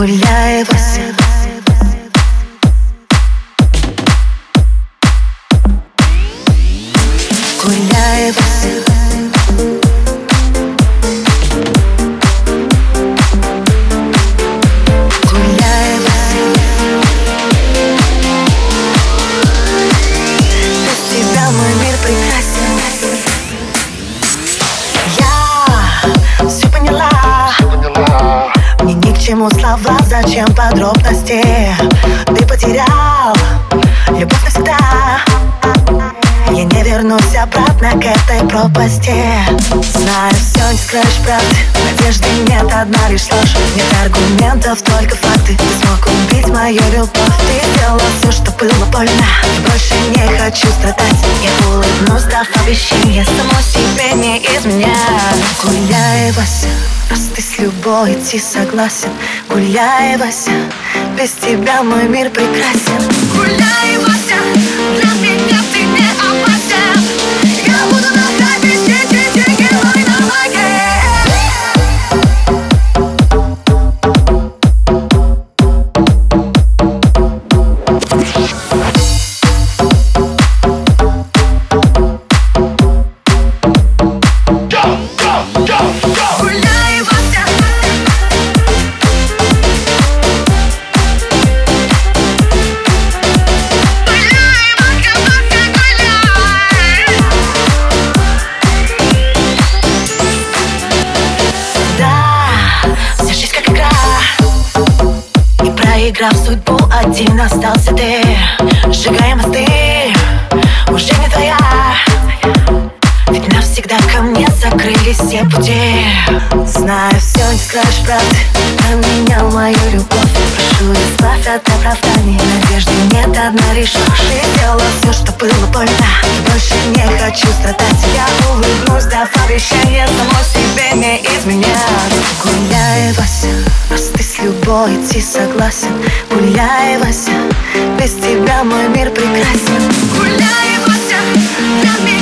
Гуляй, Вася Мне ни к чему слова, зачем подробности? Ты потерял любовь навсегда. Я не вернусь обратно к этой пропасти. Знаю, все не скроешь правды. Надежды нет, одна лишь ложь. Нет аргументов, только факты. Ты смог убить мою любовь. Ты сделала все, что было больно. Больше не хочу страдать. Я улыбнусь, дав обещание Само себе не изменять. Гуляй, Вася Раз ты с любой идти согласен. Гуляй, Вася Без тебя мой мир прекрасен. Гуляй, Вася, для меня проиграв судьбу, один остался ты. Сжигая мосты, уже не твоя. Ведь навсегда ко мне закрылись все пути. Знаю, все не скроешь правды Поменял мою любовь Прошу, избавь от оправданий Надежды нет, одна ложь. Ты все, что было больно. Больше не хочу страдать тобой идти согласен. Гуляй, Вася, без тебя мой мир прекрасен. Гуляй, Вася, для меня